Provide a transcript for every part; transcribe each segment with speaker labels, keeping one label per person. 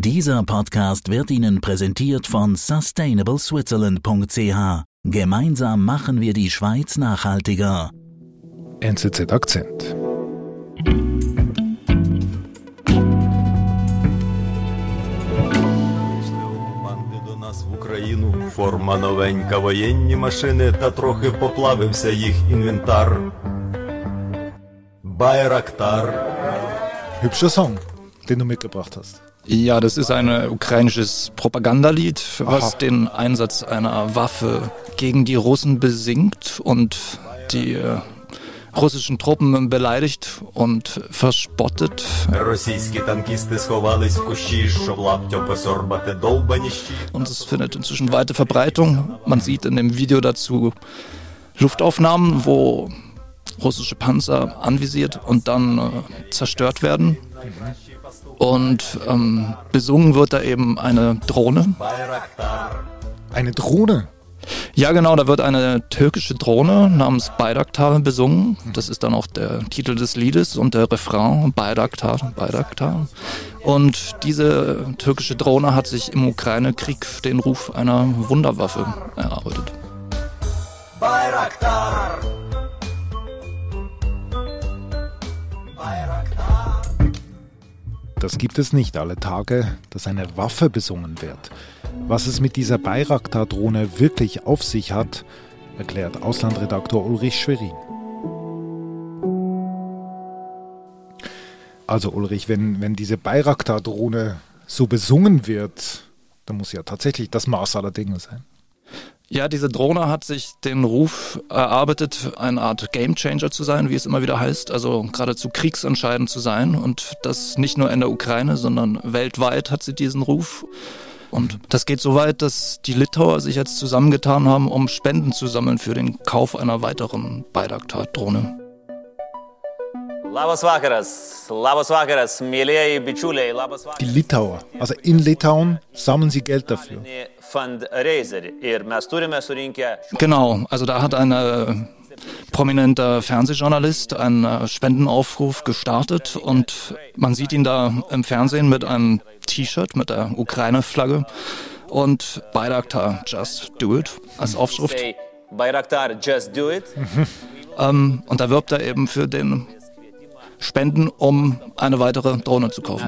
Speaker 1: Dieser Podcast wird Ihnen präsentiert von sustainableswitzerland.ch. Gemeinsam machen wir die Schweiz nachhaltiger.
Speaker 2: NZZ Akzent.
Speaker 3: Команди до нас в Україну, форма новенька, воєнні машини, та трохи поплавився їх інвентар. Байрактар.
Speaker 2: Hübscher Song, den du mitgebracht hast.
Speaker 4: Ja, das ist ein äh, ukrainisches Propagandalied, was
Speaker 2: Aha.
Speaker 4: den Einsatz einer Waffe gegen die Russen besingt und die äh, russischen Truppen beleidigt und verspottet. Und es findet inzwischen weite Verbreitung. Man sieht in dem Video dazu Luftaufnahmen, wo russische Panzer anvisiert und dann äh, zerstört werden. Und ähm, besungen wird da eben eine Drohne.
Speaker 2: Eine Drohne?
Speaker 4: Ja, genau, da wird eine türkische Drohne namens Bayraktar besungen. Das ist dann auch der Titel des Liedes und der Refrain Bayraktar, Bayraktar. Und diese türkische Drohne hat sich im Ukraine-Krieg den Ruf einer Wunderwaffe erarbeitet.
Speaker 3: Bayraktar!
Speaker 2: Das gibt es nicht alle Tage, dass eine Waffe besungen wird. Was es mit dieser Bayraktar-Drohne wirklich auf sich hat, erklärt Auslandredaktor Ulrich Schwerin. Also Ulrich, wenn, wenn diese Bayraktar-Drohne so besungen wird, dann muss ja tatsächlich das Maß aller Dinge sein.
Speaker 4: Ja, diese Drohne hat sich den Ruf erarbeitet, eine Art Gamechanger zu sein, wie es immer wieder heißt, also geradezu kriegsentscheidend zu sein. Und das nicht nur in der Ukraine, sondern weltweit hat sie diesen Ruf. Und das geht so weit, dass die Litauer sich jetzt zusammengetan haben, um Spenden zu sammeln für den Kauf einer weiteren Bayraktar-Drohne.
Speaker 5: Labas vakaras, labas vakaras, mėlyjeji bičiuliai, labas
Speaker 2: Die
Speaker 5: vakaras.
Speaker 2: Litauer, also in Litauen, sammeln sie Geld dafür.
Speaker 4: Genau, also da hat ein äh, prominenter Fernsehjournalist einen äh, Spendenaufruf gestartet und man sieht ihn da im Fernsehen mit einem T-Shirt mit der Ukraine-Flagge und Bayraktar Just Do It als Aufschrift.
Speaker 5: Bayraktar, just do it.
Speaker 4: Ähm, und da wirbt er eben für den Spenden, um eine weitere Drohne zu kaufen.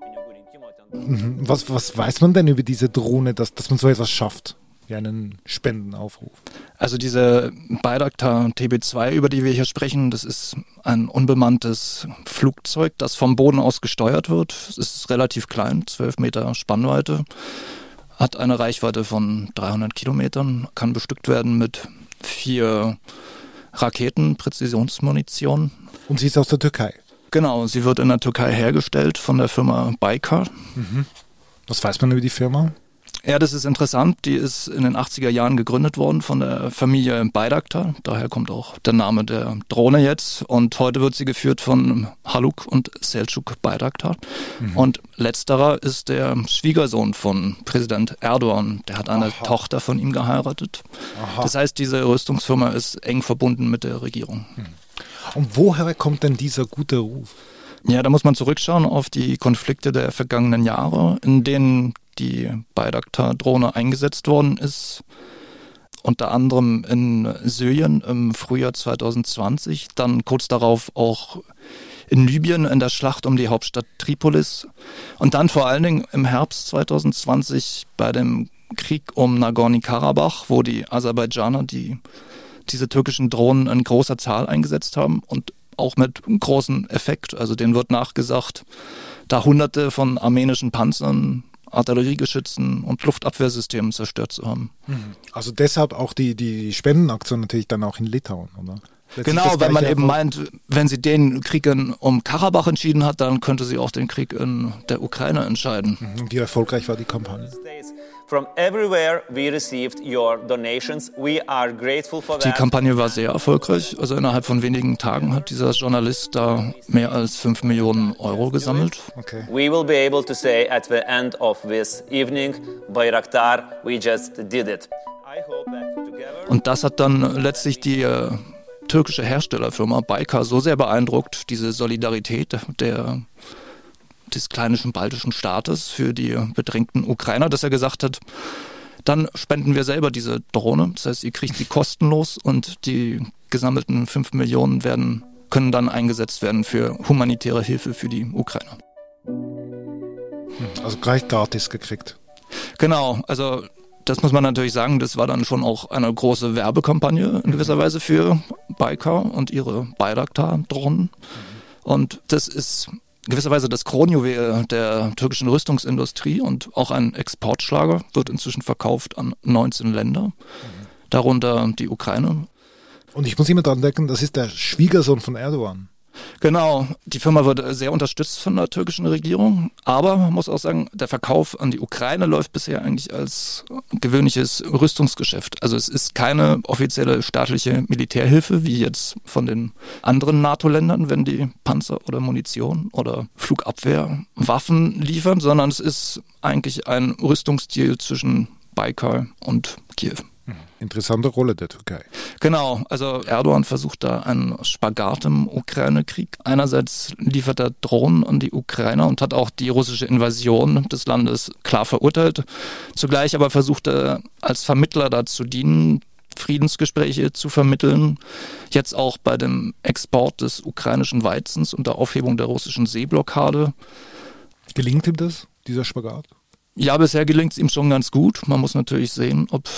Speaker 5: Pinigų rinkimo. Ten
Speaker 2: Was, was weiß man denn über diese Drohne, dass, dass man so etwas schafft? Wie einen Spendenaufruf.
Speaker 4: Also diese Bayraktar TB2, über die wir hier sprechen, das ist ein unbemanntes Flugzeug, das vom Boden aus gesteuert wird. Es ist relativ klein, 12 Meter Spannweite, hat eine Reichweite von 300 Kilometern, kann bestückt werden mit vier Raketen, Präzisionsmunition.
Speaker 2: Und sie ist aus der Türkei.
Speaker 4: Genau, sie wird in der Türkei hergestellt von der Firma Baykar.
Speaker 2: Was weiß man über die Firma?
Speaker 4: Ja, das ist interessant. Die ist in den 80er Jahren gegründet worden von der Familie Bayraktar. Daher kommt auch der Name der Drohne jetzt. Und heute wird sie geführt von Haluk und Selçuk Bayraktar. Und letzterer ist der Schwiegersohn von Präsident Erdogan. Der hat eine Tochter von ihm geheiratet. Das heißt, diese Rüstungsfirma ist eng verbunden mit der Regierung.
Speaker 2: Und woher kommt denn dieser gute Ruf?
Speaker 4: Ja, da muss man zurückschauen auf die Konflikte der vergangenen Jahre, in denen die Bayraktar-Drohne eingesetzt worden ist. Unter anderem in Syrien im Frühjahr 2020, dann kurz darauf auch in Libyen in der Schlacht um die Hauptstadt Tripolis und dann vor allen Dingen im Herbst 2020 bei dem Krieg um Nagorny-Karabach, wo die Aserbaidschaner die, diese türkischen Drohnen in großer Zahl eingesetzt haben und auch mit großem Effekt. Also denen wird nachgesagt, da hunderte von armenischen Panzern, Artilleriegeschützen und Luftabwehrsystemen zerstört zu haben.
Speaker 2: Also deshalb auch die, die Spendenaktion natürlich dann auch in Litauen, oder? Letztlich
Speaker 4: Genau, weil man eben meint, wenn sie den Krieg in, um Karabach entschieden hat, dann könnte sie auch den Krieg in der Ukraine entscheiden.
Speaker 2: Und Wie erfolgreich war die Kampagne?
Speaker 5: States. From everywhere we received your donations. We are grateful for
Speaker 4: Die. Kampagne war sehr erfolgreich. Also innerhalb von wenigen Tagen hat dieser Journalist da mehr als 5 Millionen Euro gesammelt.
Speaker 2: Okay.
Speaker 5: We will be able to say at the end of this evening, Bayraktar, we just did it. I hope that together
Speaker 4: Und das hat dann letztlich die, äh, türkische Herstellerfirma Baykar so sehr beeindruckt, diese Solidarität der des kleinischen baltischen Staates für die bedrängten Ukrainer, dass er gesagt hat, dann spenden wir selber diese Drohne. Das heißt, ihr kriegt sie kostenlos und die gesammelten 5 Millionen werden, können dann eingesetzt werden für humanitäre Hilfe für die Ukrainer.
Speaker 2: Also gleich gratis gekriegt.
Speaker 4: Genau, also das muss man natürlich sagen, das war dann schon auch eine große Werbekampagne in gewisser Weise für Baykar und ihre Bayraktar-Drohnen. Und das ist gewisserweise das Kronjuwel der türkischen Rüstungsindustrie und auch ein Exportschlager, wird inzwischen verkauft an 19 Länder, darunter die Ukraine.
Speaker 2: Und ich muss immer dran denken, das ist der Schwiegersohn von Erdogan.
Speaker 4: Genau, die Firma wird sehr unterstützt von der türkischen Regierung, aber man muss auch sagen, der Verkauf an die Ukraine läuft bisher eigentlich als gewöhnliches Rüstungsgeschäft. Also es ist keine offizielle staatliche Militärhilfe wie jetzt von den anderen NATO-Ländern, wenn die Panzer oder Munition oder Flugabwehrwaffen liefern, sondern es ist eigentlich ein Rüstungsdeal zwischen Baikal und Kiew.
Speaker 2: Interessante Rolle der Türkei.
Speaker 4: Genau, also Erdogan versucht da einen Spagat im Ukraine-Krieg. Einerseits liefert er Drohnen an die Ukrainer und hat auch die russische Invasion des Landes klar verurteilt. Zugleich aber versucht er als Vermittler dazu dienen, Friedensgespräche zu vermitteln. Jetzt auch bei dem Export des ukrainischen Weizens und der Aufhebung der russischen Seeblockade.
Speaker 2: Gelingt ihm das, dieser Spagat?
Speaker 4: Ja, bisher gelingt es ihm schon ganz gut. Man muss natürlich sehen, ob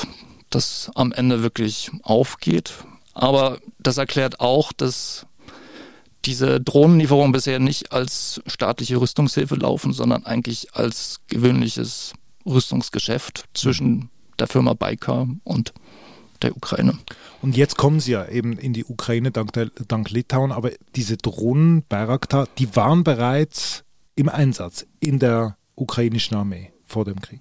Speaker 4: das am Ende wirklich aufgeht. Aber das erklärt auch, dass diese Drohnenlieferungen bisher nicht als staatliche Rüstungshilfe laufen, sondern eigentlich als gewöhnliches Rüstungsgeschäft zwischen der Firma Baykar und der Ukraine.
Speaker 2: Und jetzt kommen sie ja eben in die Ukraine dank, der, dank Litauen, aber diese Drohnen Bayraktar, die waren bereits im Einsatz in der ukrainischen Armee vor dem Krieg.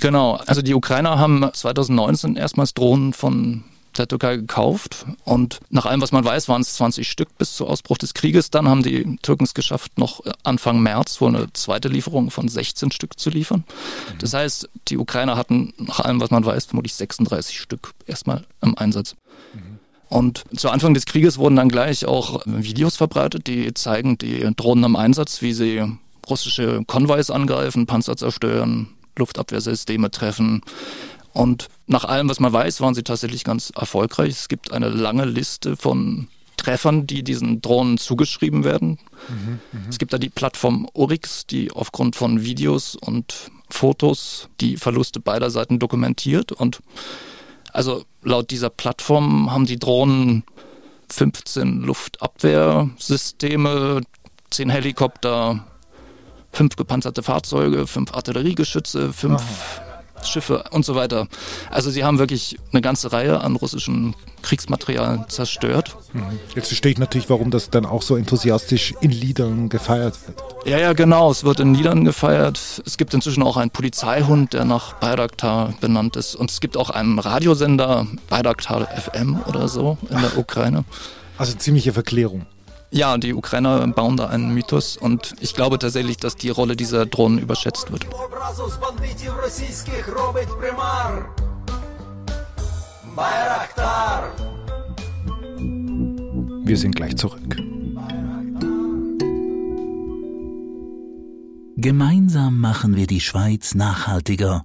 Speaker 4: Genau, also die Ukrainer haben 2019 erstmals Drohnen von der Türkei gekauft und nach allem, was man weiß, waren es 20 Stück bis zu Ausbruch des Krieges. Dann haben die Türken es geschafft, noch Anfang März wohl eine zweite Lieferung von 16 Stück zu liefern. Mhm. Das heißt, die Ukrainer hatten nach allem, was man weiß, vermutlich 36 Stück erstmal im Einsatz. Mhm. Und zu Anfang des Krieges wurden dann gleich auch Videos verbreitet, die zeigen die Drohnen im Einsatz, wie sie russische Konvois angreifen, Panzer zerstören, Luftabwehrsysteme treffen. Und nach allem, was man weiß, waren sie tatsächlich ganz erfolgreich. Es gibt eine lange Liste von Treffern, die diesen Drohnen zugeschrieben werden. Mhm, mh. Es gibt da die Plattform Urix, die aufgrund von Videos und Fotos die Verluste beider Seiten dokumentiert. Und also laut dieser Plattform haben die Drohnen 15 Luftabwehrsysteme, 10 Helikopter, fünf gepanzerte Fahrzeuge, fünf Artilleriegeschütze, fünf Aha. Schiffe und so weiter. Also sie haben wirklich eine ganze Reihe an russischem Kriegsmaterial zerstört.
Speaker 2: Mhm. Jetzt verstehe ich natürlich, warum das dann auch so enthusiastisch in Liedern gefeiert wird.
Speaker 4: Ja, ja, genau. Es wird in Liedern gefeiert. Es gibt inzwischen auch einen Polizeihund, der nach Bayraktar benannt ist. Und es gibt auch einen Radiosender, Bayraktar FM oder so in der Ukraine.
Speaker 2: Also ziemliche Verklärung.
Speaker 4: Ja, die Ukrainer bauen da einen Mythos und ich glaube tatsächlich, dass die Rolle dieser Drohnen überschätzt wird.
Speaker 2: Wir sind gleich zurück.
Speaker 1: Gemeinsam machen wir die Schweiz nachhaltiger.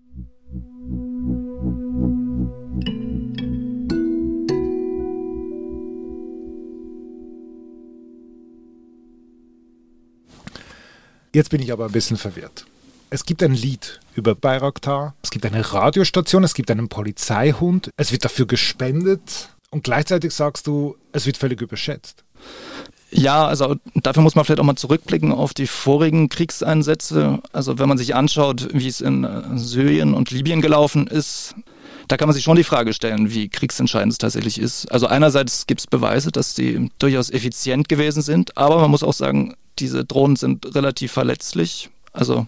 Speaker 2: Jetzt bin ich aber ein bisschen verwirrt. Es gibt ein Lied über Bayraktar, es gibt eine Radiostation, es gibt einen Polizeihund, es wird dafür gespendet und gleichzeitig sagst du, es wird völlig überschätzt.
Speaker 4: Ja, also dafür muss man vielleicht auch mal zurückblicken auf die vorigen Kriegseinsätze. Also wenn man sich anschaut, wie es in äh, Syrien und Libyen gelaufen ist, da kann man sich schon die Frage stellen, wie kriegsentscheidend es tatsächlich ist. Also einerseits gibt es Beweise, dass sie durchaus effizient gewesen sind, aber man muss auch sagen, diese Drohnen sind relativ verletzlich. Also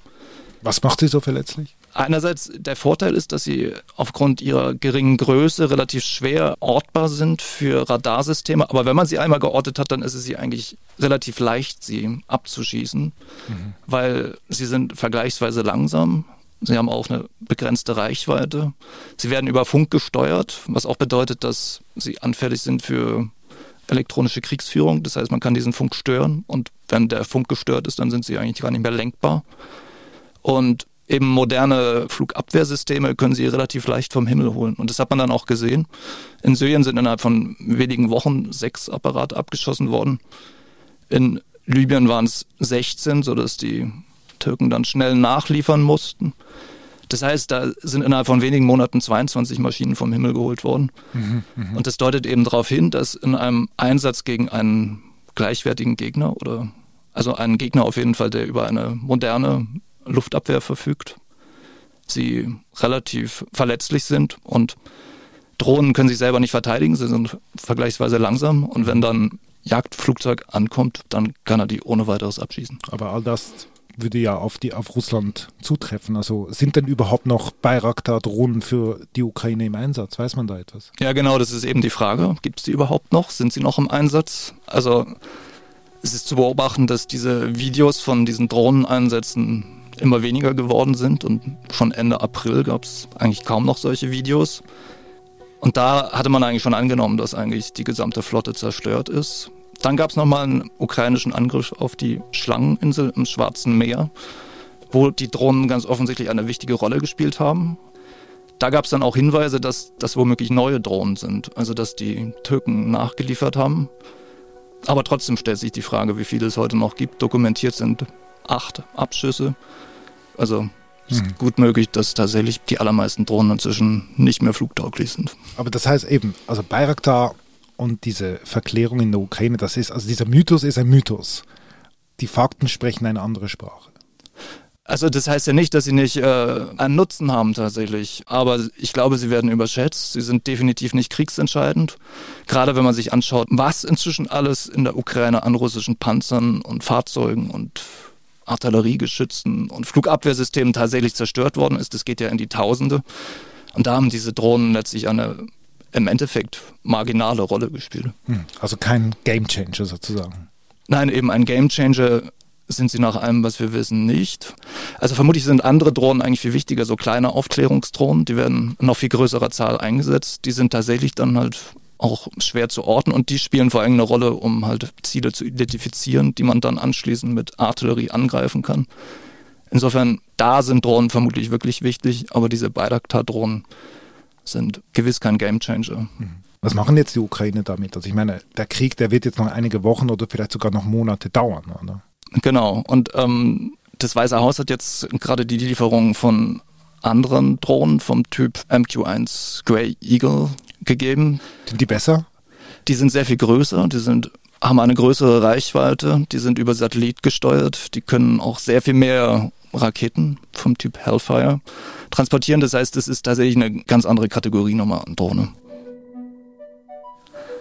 Speaker 2: Was macht sie so verletzlich?
Speaker 4: Einerseits der Vorteil ist, dass sie aufgrund ihrer geringen Größe relativ schwer ortbar sind für Radarsysteme. Aber wenn man sie einmal geortet hat, dann ist es sie eigentlich relativ leicht, sie abzuschießen, mhm. weil sie sind vergleichsweise langsam. Sie haben auch eine begrenzte Reichweite. Sie werden über Funk gesteuert, was auch bedeutet, dass sie anfällig sind für elektronische Kriegsführung. Das heißt, man kann diesen Funk stören und wenn der Funk gestört ist, dann sind sie eigentlich gar nicht mehr lenkbar. Und eben moderne Flugabwehrsysteme können sie relativ leicht vom Himmel holen. Und das hat man dann auch gesehen. In Syrien sind innerhalb von wenigen Wochen sechs Apparate abgeschossen worden. In Libyen waren es 16, sodass die Türken dann schnell nachliefern mussten. Das heißt, da sind innerhalb von wenigen Monaten 22 Maschinen vom Himmel geholt worden. Mhm, mh. Und das deutet eben darauf hin, dass in einem Einsatz gegen einen gleichwertigen Gegner oder also einen Gegner auf jeden Fall, der über eine moderne Luftabwehr verfügt, sie relativ verletzlich sind und Drohnen können sich selber nicht verteidigen, sie sind vergleichsweise langsam und wenn dann Jagdflugzeug ankommt, dann kann er die ohne weiteres abschießen.
Speaker 2: Aber all das würde ja auf, die, auf Russland zutreffen. Also sind denn überhaupt noch Bayraktar-Drohnen für die Ukraine im Einsatz? Weiß man da etwas?
Speaker 4: Ja, genau, das ist eben die Frage. Gibt es die überhaupt noch? Sind sie noch im Einsatz? Also es ist zu beobachten, dass diese Videos von diesen Drohneneinsätzen immer weniger geworden sind und schon Ende April gab es eigentlich kaum noch solche Videos. Und da hatte man eigentlich schon angenommen, dass eigentlich die gesamte Flotte zerstört ist. Dann gab es nochmal einen ukrainischen Angriff auf die Schlangeninsel im Schwarzen Meer, wo die Drohnen ganz offensichtlich eine wichtige Rolle gespielt haben. Da gab es dann auch Hinweise, dass das womöglich neue Drohnen sind, also dass die Türken nachgeliefert haben. Aber trotzdem stellt sich die Frage, wie viele es heute noch gibt. Dokumentiert sind acht Abschüsse. Also es ist hm. gut möglich, dass tatsächlich die allermeisten Drohnen inzwischen nicht mehr flugtauglich sind.
Speaker 2: Aber das heißt eben, also Bayraktar und diese Verklärung in der Ukraine, das ist, also dieser Mythos ist ein Mythos. Die Fakten sprechen eine andere Sprache.
Speaker 4: Also das heißt ja nicht, dass sie nicht äh, einen Nutzen haben tatsächlich, aber ich glaube, sie werden überschätzt. Sie sind definitiv nicht kriegsentscheidend. Gerade wenn man sich anschaut, was inzwischen alles in der Ukraine an russischen Panzern und Fahrzeugen und Artilleriegeschützen und Flugabwehrsystemen tatsächlich zerstört worden ist. Das geht ja in die Tausende. Und da haben diese Drohnen letztlich eine im Endeffekt marginale Rolle gespielt.
Speaker 2: Hm, also kein Gamechanger sozusagen.
Speaker 4: Nein, eben ein Gamechanger sind sie nach allem, was wir wissen, nicht. Also vermutlich sind andere Drohnen eigentlich viel wichtiger, so kleine Aufklärungsdrohnen, die werden in noch viel größerer Zahl eingesetzt. Die sind tatsächlich dann halt auch schwer zu orten und die spielen vor allem eine Rolle, um halt Ziele zu identifizieren, die man dann anschließend mit Artillerie angreifen kann. Insofern, da sind Drohnen vermutlich wirklich wichtig, aber diese Bayraktar-Drohnen sind gewiss kein Gamechanger.
Speaker 2: Mhm. Was machen jetzt die Ukraine damit? Also ich meine, der Krieg, der wird jetzt noch einige Wochen oder vielleicht sogar noch Monate dauern, oder?
Speaker 4: Genau. Und ähm, das Weiße Haus hat jetzt gerade die Lieferung von anderen Drohnen vom Typ MQ-1 Grey Eagle gegeben.
Speaker 2: Sind die besser?
Speaker 4: Die sind sehr viel größer, die sind, haben eine größere Reichweite, die sind über Satellit gesteuert, die können auch sehr viel mehr Raketen vom Typ Hellfire transportieren. Das heißt, es ist tatsächlich eine ganz andere Kategorie nochmal an Drohne.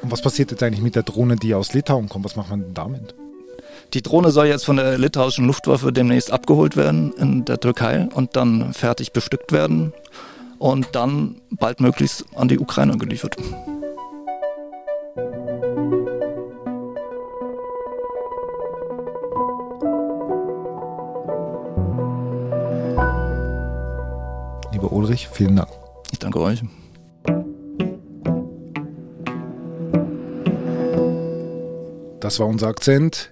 Speaker 2: Und was passiert jetzt eigentlich mit der Drohne, die aus Litauen kommt? Was macht man denn damit?
Speaker 4: Die Drohne soll jetzt von der litauischen Luftwaffe demnächst abgeholt werden in der Türkei und dann fertig bestückt werden und dann baldmöglichst an die Ukraine geliefert.
Speaker 2: Lieber Ulrich, vielen Dank.
Speaker 4: Ich danke euch.
Speaker 2: Das war unser Akzent.